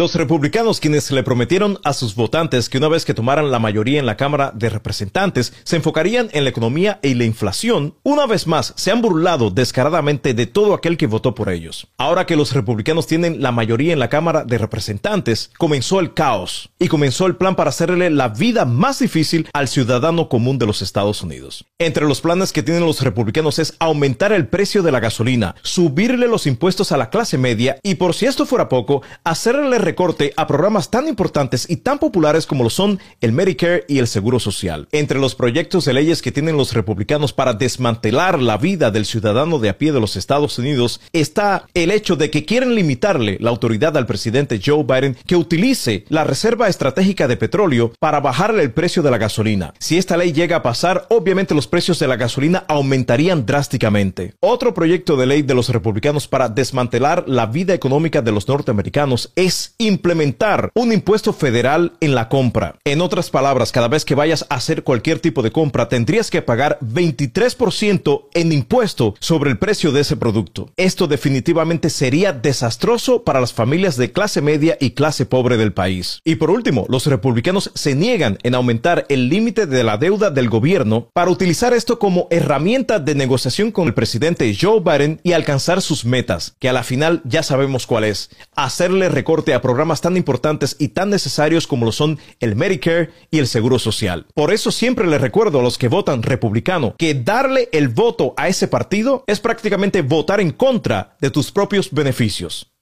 Los republicanos quienes le prometieron a sus votantes que una vez que tomaran la mayoría en la Cámara de Representantes se enfocarían en la economía y la inflación, una vez más se han burlado descaradamente de todo aquel que votó por ellos. Ahora que los republicanos tienen la mayoría en la Cámara de Representantes, comenzó el caos y comenzó el plan para hacerle la vida más difícil al ciudadano común de los Estados Unidos. Entre los planes que tienen los republicanos es aumentar el precio de la gasolina, subirle los impuestos a la clase media y por si esto fuera poco, hacerle recorte a programas tan importantes y tan populares como lo son el Medicare y el Seguro Social. Entre los proyectos de leyes que tienen los republicanos para desmantelar la vida del ciudadano de a pie de los Estados Unidos está el hecho de que quieren limitarle la autoridad al presidente Joe Biden que utilice la Reserva Estratégica de Petróleo para bajarle el precio de la gasolina. Si esta ley llega a pasar, obviamente los precios de la gasolina aumentarían drásticamente. Otro proyecto de ley de los republicanos para desmantelar la vida económica de los norteamericanos es implementar un impuesto federal en la compra. En otras palabras, cada vez que vayas a hacer cualquier tipo de compra, tendrías que pagar 23% en impuesto sobre el precio de ese producto. Esto definitivamente sería desastroso para las familias de clase media y clase pobre del país. Y por último, los republicanos se niegan en aumentar el límite de la deuda del gobierno para utilizar esto como herramienta de negociación con el presidente Joe Biden y alcanzar sus metas, que a la final ya sabemos cuál es, hacerle recorte a programas tan importantes y tan necesarios como lo son el Medicare y el Seguro Social. Por eso siempre les recuerdo a los que votan republicano que darle el voto a ese partido es prácticamente votar en contra de tus propios beneficios.